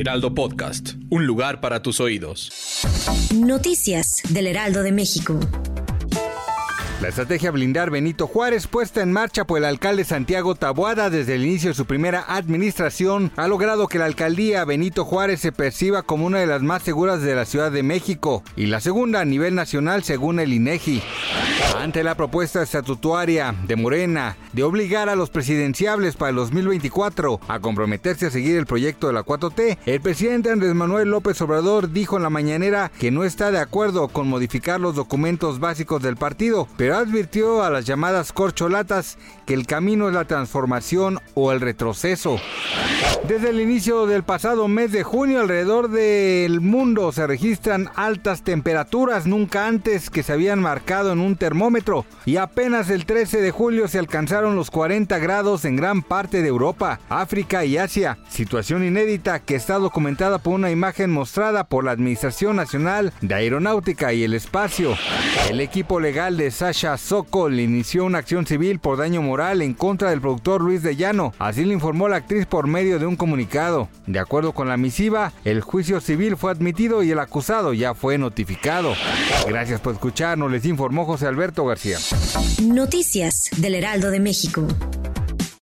Heraldo Podcast. Un lugar para tus oídos. Noticias del Heraldo de México. La estrategia blindar Benito Juárez, puesta en marcha por el alcalde Santiago Taboada desde el inicio de su primera administración, ha logrado que la alcaldía Benito Juárez se perciba como una de las más seguras de la Ciudad de México y la segunda a nivel nacional según el INEGI. Ante la propuesta estatutaria de Morena de obligar a los presidenciables para el 2024 a comprometerse a seguir el proyecto de la 4T, el presidente Andrés Manuel López Obrador dijo en la mañanera que no está de acuerdo con modificar los documentos básicos del partido, pero advirtió a las llamadas corcholatas que el camino es la transformación o el retroceso. Desde el inicio del pasado mes de junio alrededor del mundo se registran altas temperaturas nunca antes que se habían marcado en un termómetro y apenas el 13 de julio se alcanzaron los 40 grados en gran parte de Europa, África y Asia, situación inédita que está documentada por una imagen mostrada por la Administración Nacional de Aeronáutica y el Espacio. El equipo legal de Sasha Sokol inició una acción civil por daño moral en contra del productor Luis de Llano, así lo informó la actriz por medio de un comunicado. De acuerdo con la misiva, el juicio civil fue admitido y el acusado ya fue notificado. Gracias por escucharnos, les informó José García. Noticias del Heraldo de México.